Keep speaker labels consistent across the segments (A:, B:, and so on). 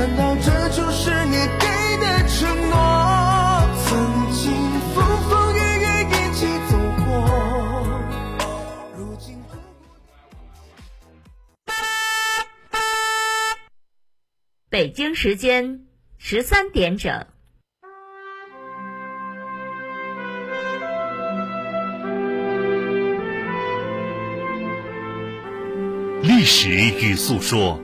A: 难道这就是你给的承诺？曾经风风雨雨一起走过，如今
B: 北京时间十三点整。
C: 历史与诉说，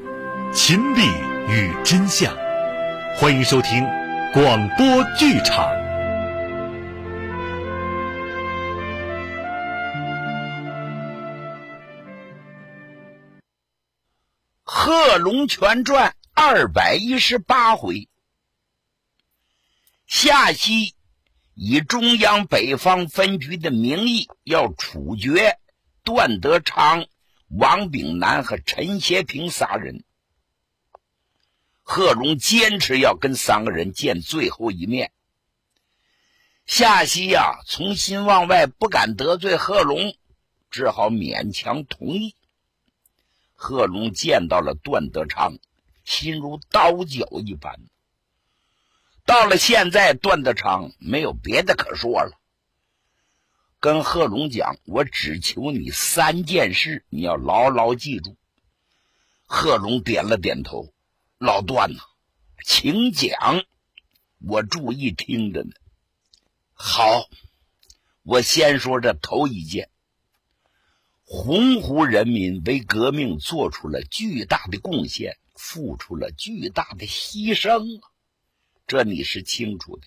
C: 亲历与真相，欢迎收听广播剧场。
D: 《贺龙全传》二百一十八回，夏曦以中央北方分局的名义要处决段德昌、王炳南和陈协平仨人。贺龙坚持要跟三个人见最后一面。夏曦呀，从心往外不敢得罪贺龙，只好勉强同意。贺龙见到了段德昌，心如刀绞一般。到了现在，段德昌没有别的可说了，跟贺龙讲：“我只求你三件事，你要牢牢记住。”贺龙点了点头：“老段呐，请讲，我注意听着呢。”好，我先说这头一件。洪湖人民为革命做出了巨大的贡献，付出了巨大的牺牲啊！这你是清楚的，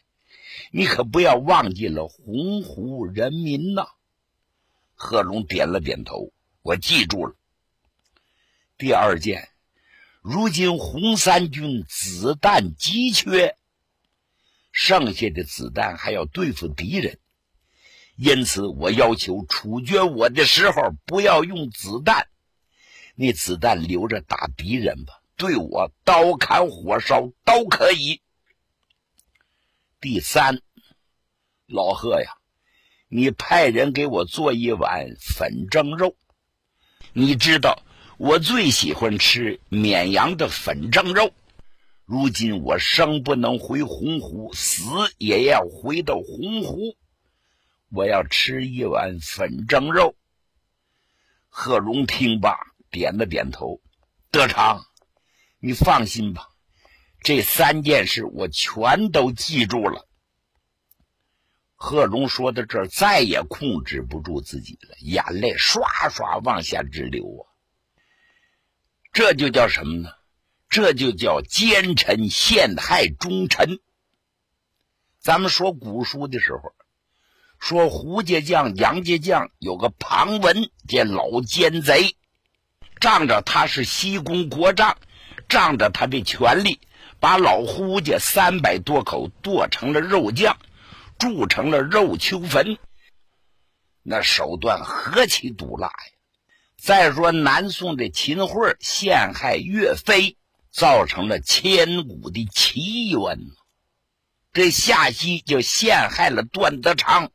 D: 你可不要忘记了洪湖人民呐！贺龙点了点头，我记住了。第二件，如今红三军子弹急缺，剩下的子弹还要对付敌人。因此，我要求处决我的时候不要用子弹，那子弹留着打敌人吧。对我刀砍火烧都可以。第三，老贺呀，你派人给我做一碗粉蒸肉。你知道我最喜欢吃绵阳的粉蒸肉。如今我生不能回洪湖，死也要回到洪湖。我要吃一碗粉蒸肉。贺龙听罢，点了点头。德昌，你放心吧，这三件事我全都记住了。贺龙说到这儿，再也控制不住自己了，眼泪唰唰往下直流啊！这就叫什么呢？这就叫奸臣陷害忠臣。咱们说古书的时候。说胡家将、杨家将有个庞文，这老奸贼，仗着他是西宫国丈，仗着他的权力，把老胡家三百多口剁成了肉酱，铸成了肉丘坟。那手段何其毒辣呀！再说南宋的秦桧陷害岳飞，造成了千古的奇冤。这夏曦就陷害了段德昌。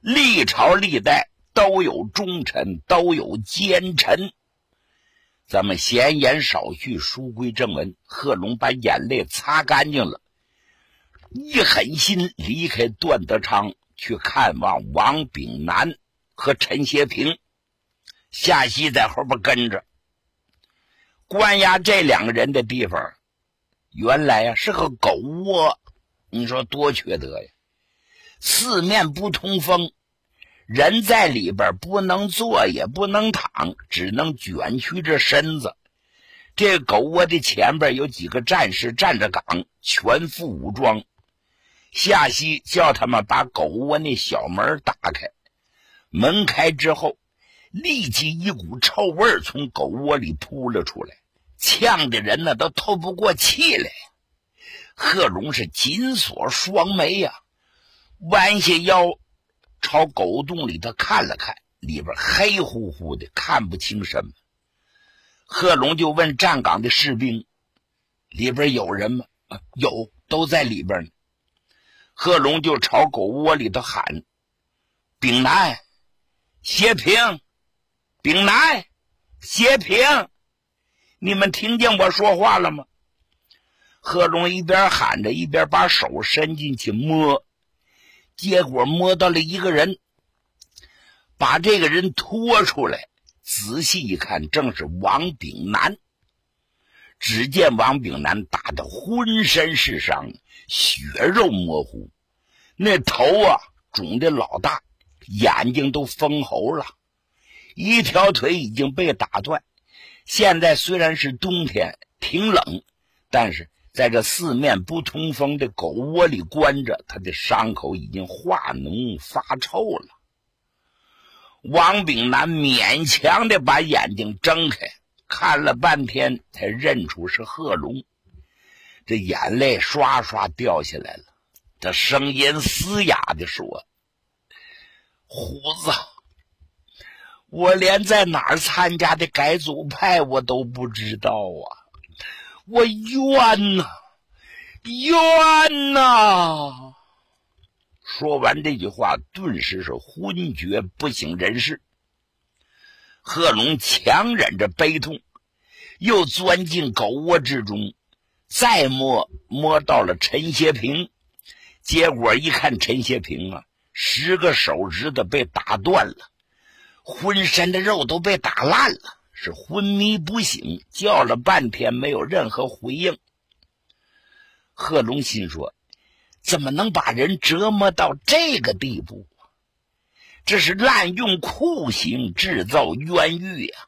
D: 历朝历代都有忠臣，都有奸臣。咱们闲言少叙，书归正文。贺龙把眼泪擦干净了，一狠心离开段德昌，去看望王炳南和陈协平。夏曦在后边跟着。关押这两个人的地方，原来呀是个狗窝，你说多缺德呀！四面不通风。人在里边不能坐，也不能躺，只能卷曲着身子。这狗窝的前边有几个战士站着岗，全副武装。夏曦叫他们把狗窝那小门打开，门开之后，立即一股臭味从狗窝里扑了出来，呛的人呢都透不过气来。贺龙是紧锁双眉呀，弯下腰。朝狗洞里头看了看，里边黑乎乎的，看不清什么。贺龙就问站岗的士兵：“里边有人吗？”“，有，都在里边呢。”贺龙就朝狗窝里头喊：“丙南，谢平，丙南，谢平，你们听见我说话了吗？贺龙一边喊着，一边把手伸进去摸，结果摸到了一个人，把这个人拖出来，仔细一看，正是王炳南。只见王炳南打得浑身是伤，血肉模糊，那头啊肿的老大，眼睛都封喉了，一条腿已经被打断。现在虽然是冬天，挺冷，但是在这四面不通风的狗窝里关着，他的伤口已经化脓发臭了。王炳南勉强的把眼睛睁开。看了半天，才认出是贺龙，这眼泪刷刷掉下来了。他声音嘶哑的说：“虎子，我连在哪儿参加的改组派我都不知道啊！我冤呐，冤呐！”说完这句话，顿时是昏厥不省人事。贺龙强忍着悲痛，又钻进狗窝之中，再摸摸到了陈协平，结果一看陈协平啊，十个手指头被打断了，浑身的肉都被打烂了，是昏迷不醒，叫了半天没有任何回应。贺龙心说：怎么能把人折磨到这个地步？这是滥用酷刑制造冤狱呀！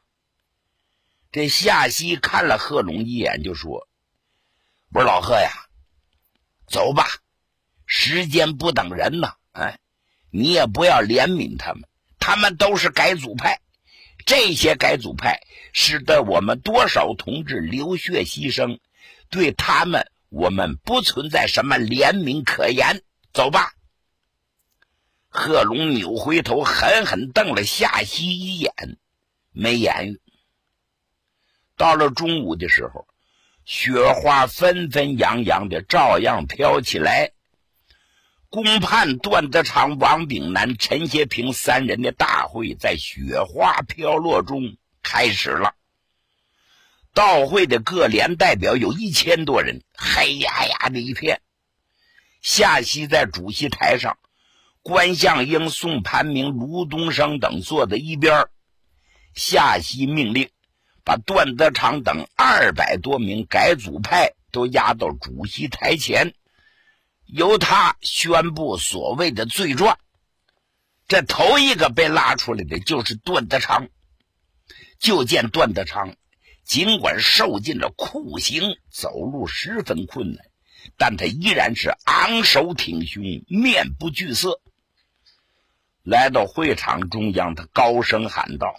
D: 这夏西看了贺龙一眼，就说：“我说老贺呀，走吧，时间不等人呐！哎，你也不要怜悯他们，他们都是改组派，这些改组派使得我们多少同志流血牺牲，对他们我们不存在什么怜悯可言。走吧。”贺龙扭回头，狠狠瞪了夏曦一眼，没言语。到了中午的时候，雪花纷纷扬扬的，照样飘起来。公判段德昌、王炳南、陈协平三人的大会在雪花飘落中开始了。到会的各连代表有一千多人，黑压压的一片。夏曦在主席台上。关向英、宋盘明、卢东升等坐在一边夏曦命令把段德昌等二百多名改组派都押到主席台前，由他宣布所谓的罪状。这头一个被拉出来的就是段德昌。就见段德昌，尽管受尽了酷刑，走路十分困难，但他依然是昂首挺胸，面不惧色。来到会场中央，他高声喊道：“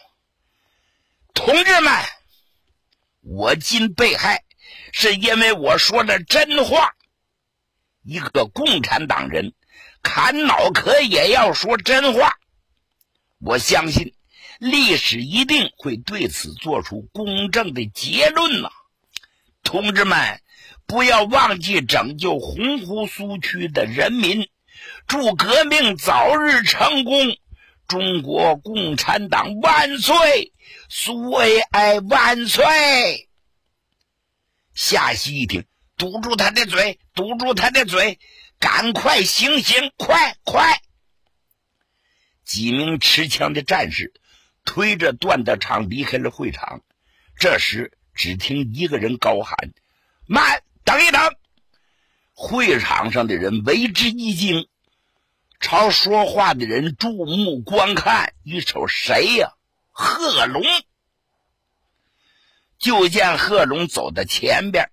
D: 同志们，我今被害，是因为我说了真话。一个共产党人，砍脑壳也要说真话。我相信，历史一定会对此做出公正的结论呐！同志们，不要忘记拯救洪湖苏区的人民。”祝革命早日成功！中国共产党万岁！苏维埃万岁！夏曦一听，堵住他的嘴，堵住他的嘴，赶快行刑，快快！几名持枪的战士推着段德昌离开了会场。这时，只听一个人高喊：“慢，等一等！”会场上的人为之一惊。朝说话的人注目观看，一瞅谁呀？贺龙。就见贺龙走到前边，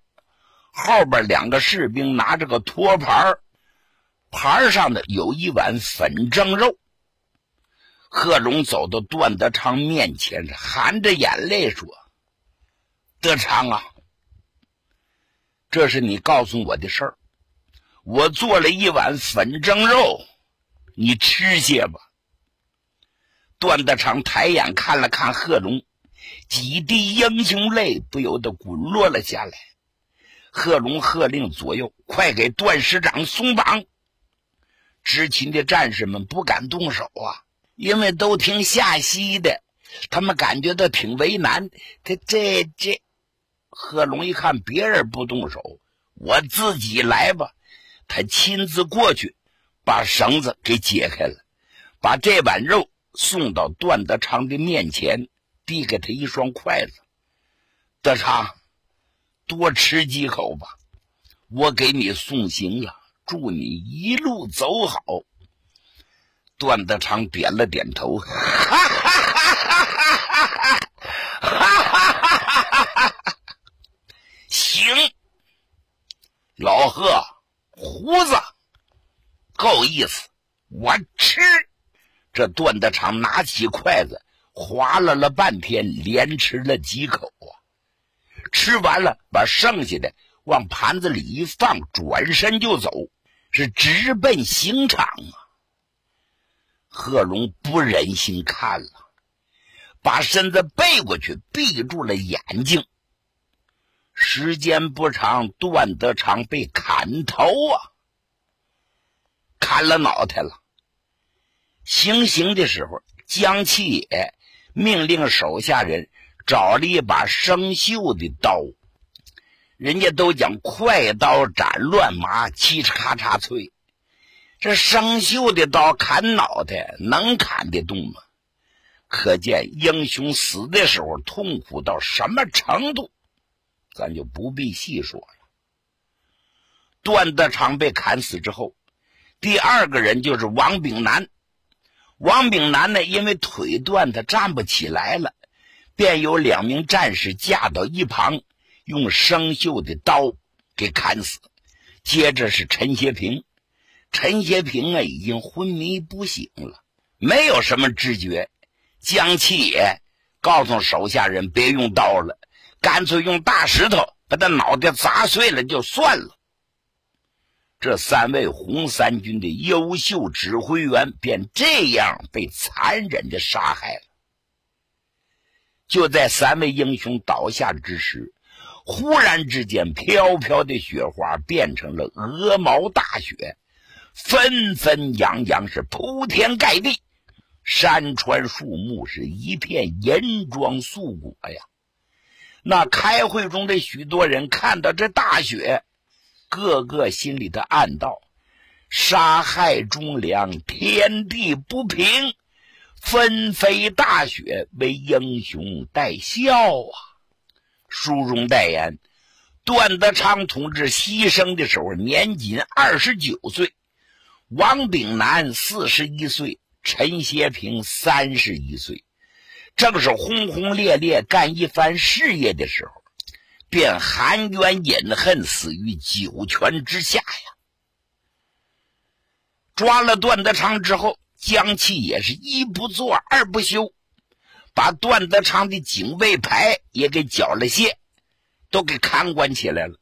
D: 后边两个士兵拿着个托盘，盘上的有一碗粉蒸肉。贺龙走到段德昌面前，含着眼泪说：“德昌啊，这是你告诉我的事儿，我做了一碗粉蒸肉。”你吃些吧。段德昌抬眼看了看贺龙，几滴英雄泪不由得滚落了下来。贺龙喝令左右：“快给段师长松绑！”执勤的战士们不敢动手啊，因为都听夏曦的，他们感觉到挺为难。他这这，贺龙一看别人不动手，我自己来吧。他亲自过去，把绳子给解开了，把这碗肉送到段德昌的面前，递给他一双筷子。德昌，多吃几口吧，我给你送行了，祝你一路走好。段德昌点了点头，哈哈哈哈哈哈！行，老贺。胡子够意思，我吃。这段德昌拿起筷子，划拉了半天，连吃了几口啊！吃完了，把剩下的往盘子里一放，转身就走，是直奔刑场啊！贺龙不忍心看了，把身子背过去，闭住了眼睛。时间不长，段德昌被砍头啊，砍了脑袋了。行刑的时候，江七爷命令手下人找了一把生锈的刀，人家都讲快刀斩乱麻，嘁哧咔嚓脆。这生锈的刀砍脑袋，能砍得动吗？可见英雄死的时候痛苦到什么程度。咱就不必细说了。段德昌被砍死之后，第二个人就是王炳南。王炳南呢，因为腿断，他站不起来了，便有两名战士架到一旁，用生锈的刀给砍死。接着是陈协平，陈协平啊，已经昏迷不醒了，没有什么知觉。江七爷告诉手下人别用刀了。干脆用大石头把他脑袋砸碎了就算了。这三位红三军的优秀指挥员便这样被残忍的杀害了。就在三位英雄倒下之时，忽然之间，飘飘的雪花变成了鹅毛大雪，纷纷扬扬是铺天盖地，山川树木是一片银装素裹呀。那开会中的许多人看到这大雪，个个心里的暗道：杀害忠良，天地不平，纷飞大雪为英雄戴孝啊！书中代言，段德昌同志牺牲的时候年仅二十九岁，王炳南四十一岁，陈协平三十一岁。正是轰轰烈烈干一番事业的时候，便含冤饮恨，死于九泉之下呀！抓了段德昌之后，江气也是一不做二不休，把段德昌的警卫牌也给缴了械，都给看管起来了。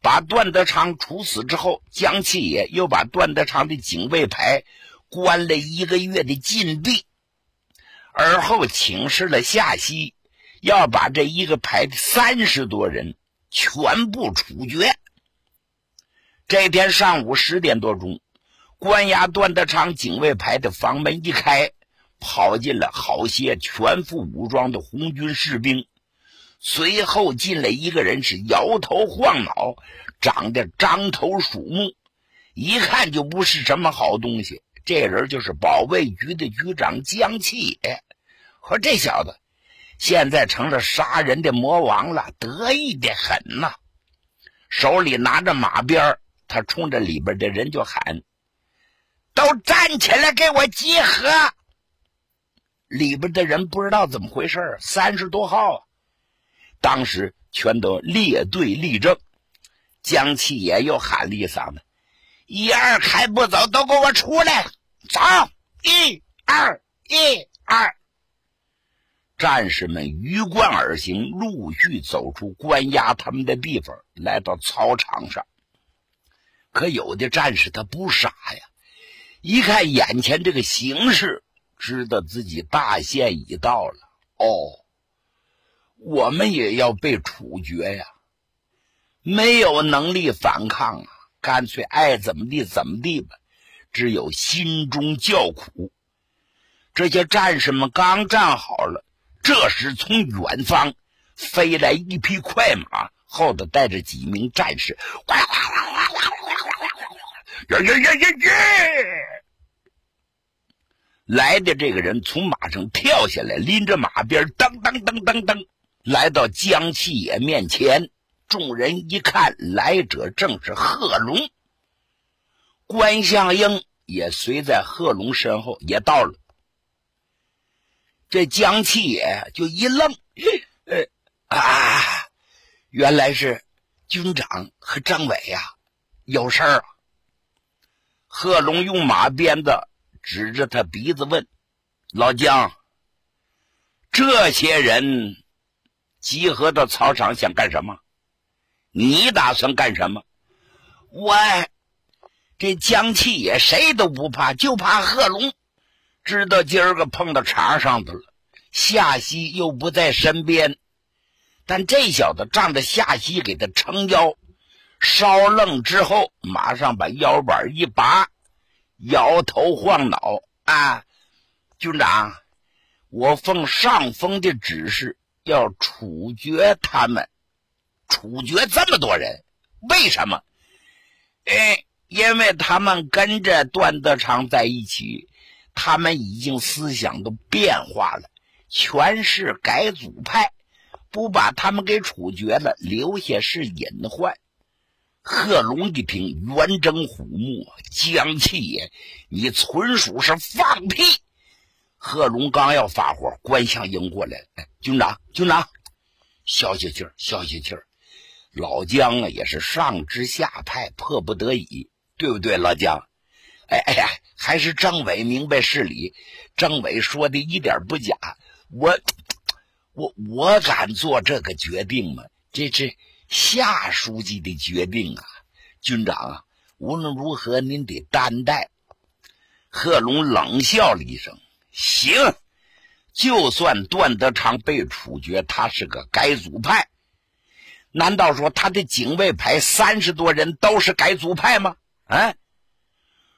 D: 把段德昌处死之后，江气也又把段德昌的警卫牌关了一个月的禁闭。而后请示了夏曦，要把这一个排的三十多人全部处决。这天上午十点多钟，关押段德昌警卫排的房门一开，跑进了好些全副武装的红军士兵。随后进来一个人，是摇头晃脑，长得獐头鼠目，一看就不是什么好东西。这人就是保卫局的局长江启野。可这小子现在成了杀人的魔王了，得意的很呐！手里拿着马鞭他冲着里边的人就喊：“都站起来，给我集合！”里边的人不知道怎么回事三十多号啊，当时全都列队立正。江七爷又喊了一嗓子：“一二开不走，都给我出来！走！一二，一二。”战士们鱼贯而行，陆续走出关押他们的地方，来到操场上。可有的战士他不傻呀，一看眼前这个形势，知道自己大限已到了。哦，我们也要被处决呀！没有能力反抗啊，干脆爱怎么地怎么地吧。只有心中叫苦。这些战士们刚站好了。这时，从远方飞来一匹快马，后头带着几名战士，哗哗哗啦哗啦哗啦哗啦哗啦，呀呀呀呀呀！来的这个人从马上跳下来，拎着马鞭，噔噔噔噔噔，来到江七爷面前。众人一看，来者正是贺龙。关相英也随在贺龙身后，也到了。这江七爷就一愣，呃啊，原来是军长和张伟呀，有事儿啊。贺龙用马鞭子指着他鼻子问：“老姜，这些人集合到操场想干什么？你打算干什么？”我这江七野谁都不怕，就怕贺龙。知道今儿个碰到茬上头了，夏曦又不在身边，但这小子仗着夏曦给他撑腰，稍愣之后，马上把腰板一拔，摇头晃脑啊！军长，我奉上峰的指示，要处决他们，处决这么多人，为什么？哎，因为他们跟着段德昌在一起。他们已经思想都变化了，全是改组派，不把他们给处决了，留下是隐患。贺龙一听，圆睁虎目，江气也，你纯属是放屁！贺龙刚要发火，关相英过来了，哎，军长，军长，消消气儿，消消气儿。老姜啊，也是上知下派，迫不得已，对不对，老姜？哎哎呀，还是政委明白事理。政委说的一点不假，我我我敢做这个决定吗？这这夏书记的决定啊，军长啊，无论如何您得担待。贺龙冷笑了一声：“行，就算段德昌被处决，他是个改组派，难道说他的警卫排三十多人都是改组派吗？啊？”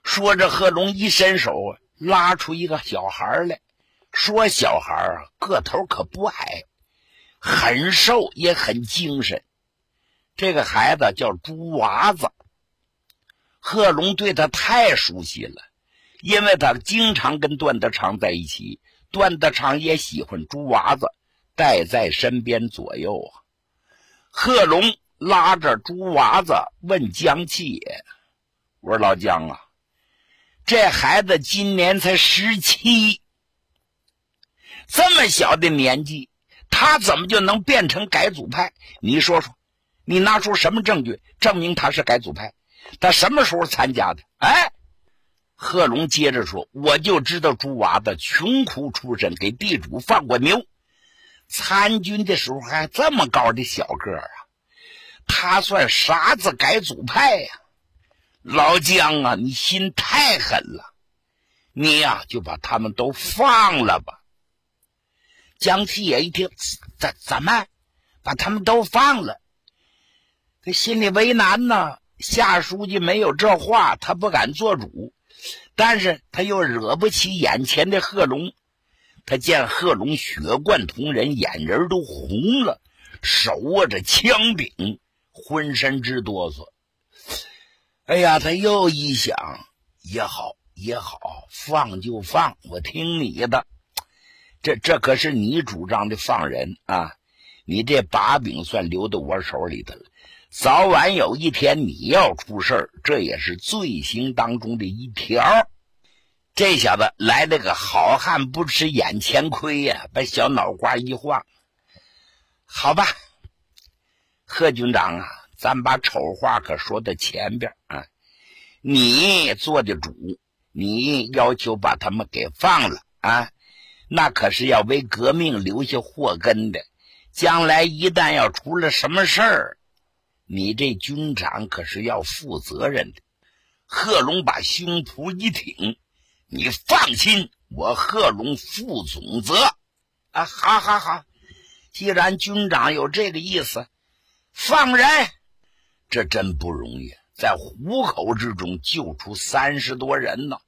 D: 说着，贺龙一伸手，拉出一个小孩来。说：“小孩，个头可不矮，很瘦，也很精神。这个孩子叫猪娃子。贺龙对他太熟悉了，因为他经常跟段德昌在一起，段德昌也喜欢猪娃子，带在身边左右啊。贺龙拉着猪娃子问江七爷：“我说老江啊。”这孩子今年才十七，这么小的年纪，他怎么就能变成改组派？你说说，你拿出什么证据证明他是改组派？他什么时候参加的？哎，贺龙接着说：“我就知道猪娃子穷苦出身，给地主放过牛，参军的时候还这么高的小个儿啊！他算啥子改组派呀？”老姜啊，你心太狠了！你呀，就把他们都放了吧。江七爷一听，怎怎么把他们都放了？他心里为难呢。夏书记没有这话，他不敢做主，但是他又惹不起眼前的贺龙。他见贺龙血贯瞳仁，眼仁都红了，手握着枪柄，浑身直哆嗦。哎呀，他又一想，也好也好，放就放，我听你的。这这可是你主张的放人啊！你这把柄算留到我手里头了。早晚有一天你要出事儿，这也是罪行当中的一条。这小子来了个好汉不吃眼前亏呀，把小脑瓜一晃。好吧，贺军长啊。咱把丑话可说到前边啊！你做的主，你要求把他们给放了啊，那可是要为革命留下祸根的。将来一旦要出了什么事儿，你这军长可是要负责任的。贺龙把胸脯一挺：“你放心，我贺龙负总责。”啊，好好好，既然军长有这个意思，放人。这真不容易，在虎口之中救出三十多人呢。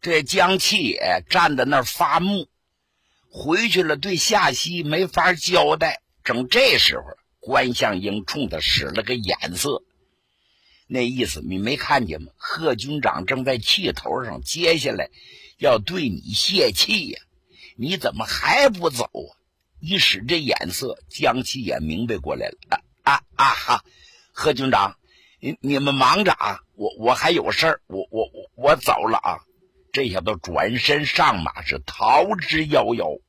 D: 这江七也站在那儿发木，回去了对夏曦没法交代。正这时候，关向英冲他使了个眼色，那意思你没看见吗？贺军长正在气头上，接下来要对你泄气呀，你怎么还不走啊？一使这眼色，江七也明白过来了。啊啊啊哈！贺军长，你你们忙着啊，我我还有事儿，我我我我走了啊！这下都转身上马，是逃之夭夭。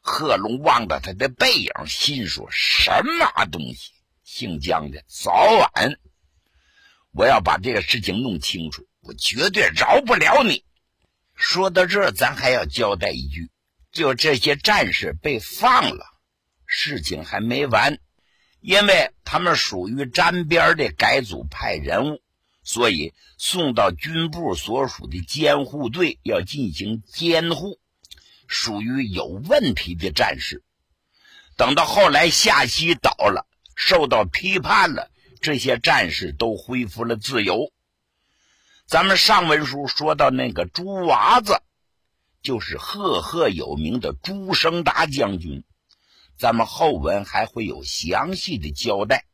D: 贺龙望着他的背影，心说：“什么东西？姓江的，早晚我要把这个事情弄清楚，我绝对饶不了你。”说到这，咱还要交代一句：就这些战士被放了，事情还没完，因为他们属于沾边的改组派人物，所以送到军部所属的监护队要进行监护。属于有问题的战士，等到后来夏西倒了，受到批判了，这些战士都恢复了自由。咱们上文书说到那个朱娃子，就是赫赫有名的朱生达将军，咱们后文还会有详细的交代。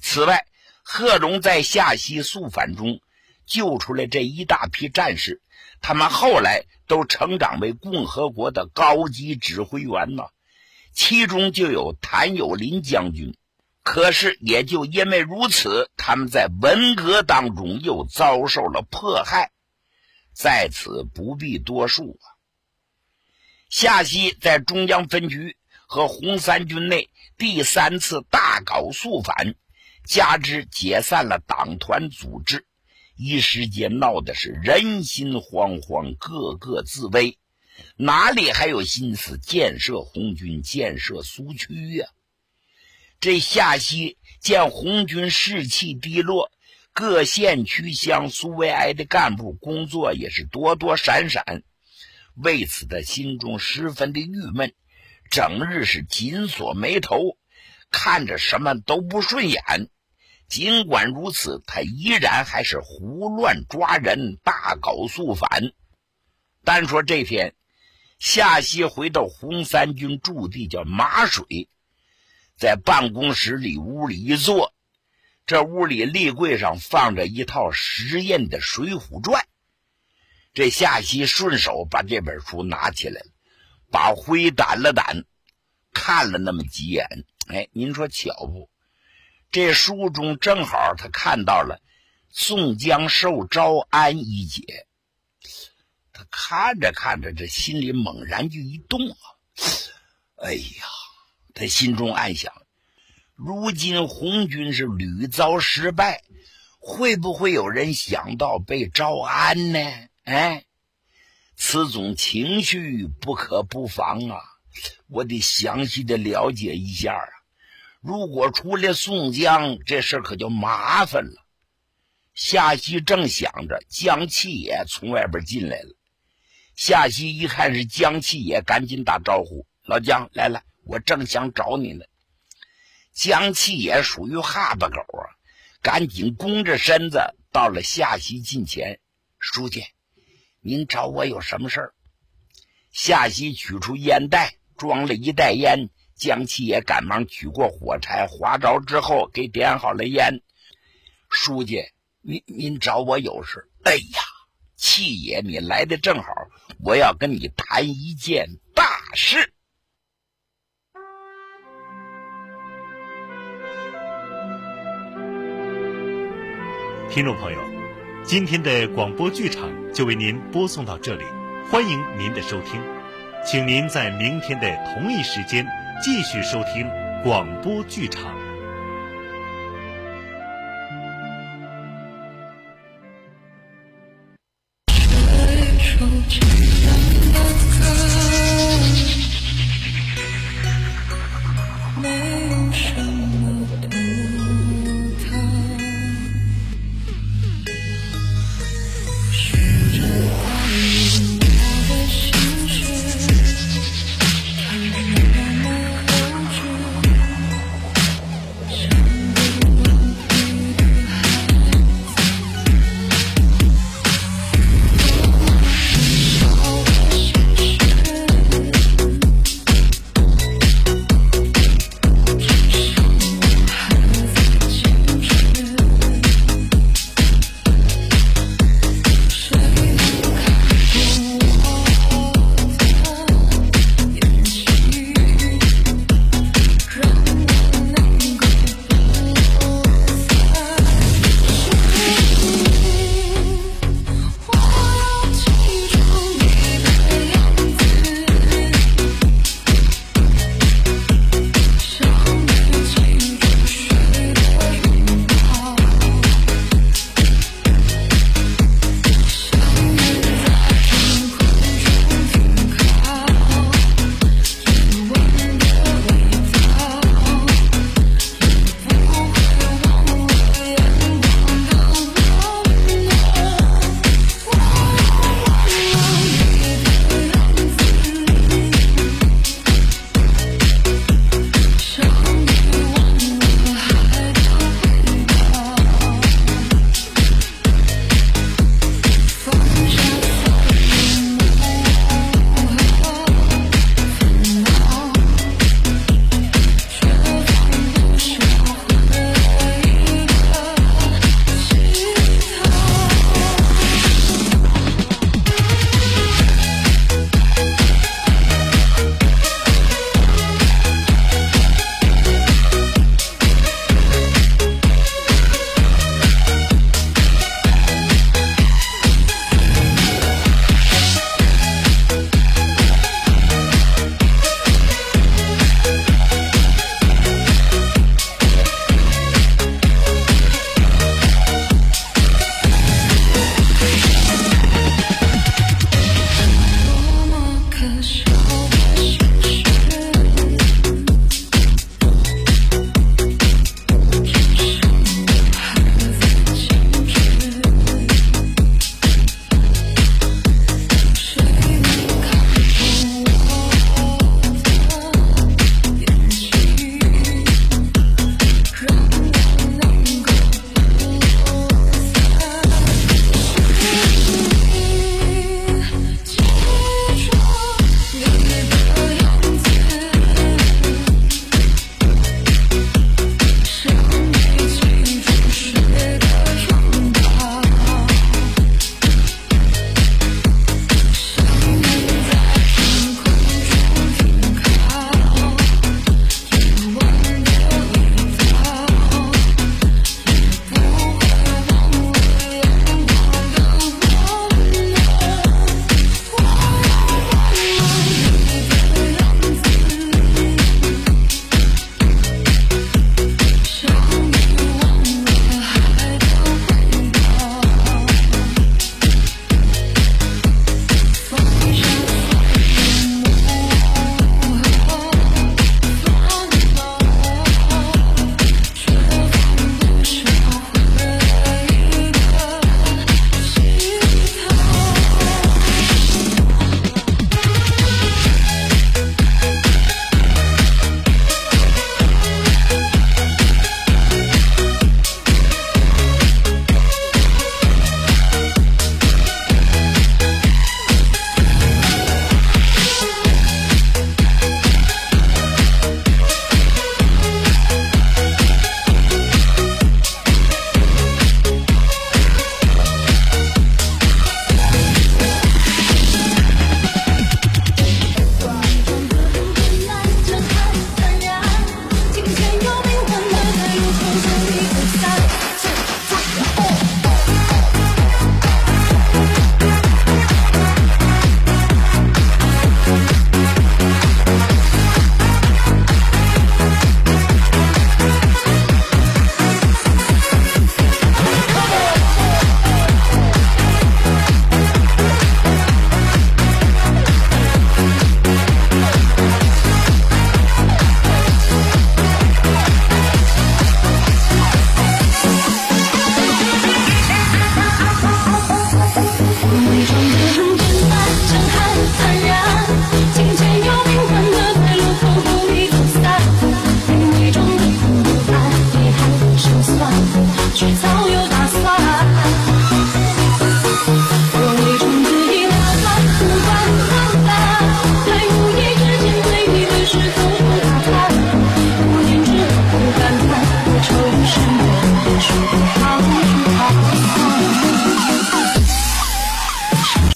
D: 此外，贺龙在夏西肃反中救出来这一大批战士。他们后来都成长为共和国的高级指挥员呢，其中就有谭友林将军。可是也就因为如此，他们在文革当中又遭受了迫害，在此不必多述啊。夏曦在中央分局和红三军内第三次大搞肃反，加之解散了党团组织。一时间闹的是人心惶惶，个个自危，哪里还有心思建设红军、建设苏区呀？这夏曦见红军士气低落，各县区乡苏维埃的干部工作也是躲躲闪闪，为此他心中十分的郁闷，整日是紧锁眉头，看着什么都不顺眼。尽管如此，他依然还是胡乱抓人，大搞肃反。单说这天，夏曦回到红三军驻地，叫马水，在办公室里屋里一坐，这屋里立柜上放着一套实验的《水浒传》。这夏曦顺手把这本书拿起来了，把灰掸了掸，看了那么几眼。哎，您说巧不？这书中正好他看到了宋江受招安一节，他看着看着，这心里猛然就一动啊！哎呀，他心中暗想：如今红军是屡遭失败，会不会有人想到被招安呢？哎，此种情绪不可不防啊！我得详细的了解一下啊！如果出来宋江，这事可就麻烦了。夏曦正想着，江七爷从外边进来了。夏曦一看是江七爷，赶紧打招呼：“老江来了，我正想找你呢。”江七爷属于哈巴狗啊，赶紧弓着身子到了夏曦近前：“书记，您找我有什么事儿？”夏曦取出烟袋，装了一袋烟。江七爷赶忙取过火柴，划着之后给点好了烟。书记，您您找我有事？哎呀，七爷，你来的正好，我要跟你谈一件大事。
C: 听众朋友，今天的广播剧场就为您播送到这里，欢迎您的收听，请您在明天的同一时间。继续收听广播剧场。没有什么。